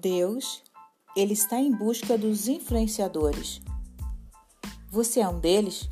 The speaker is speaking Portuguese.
Deus, ele está em busca dos influenciadores. Você é um deles?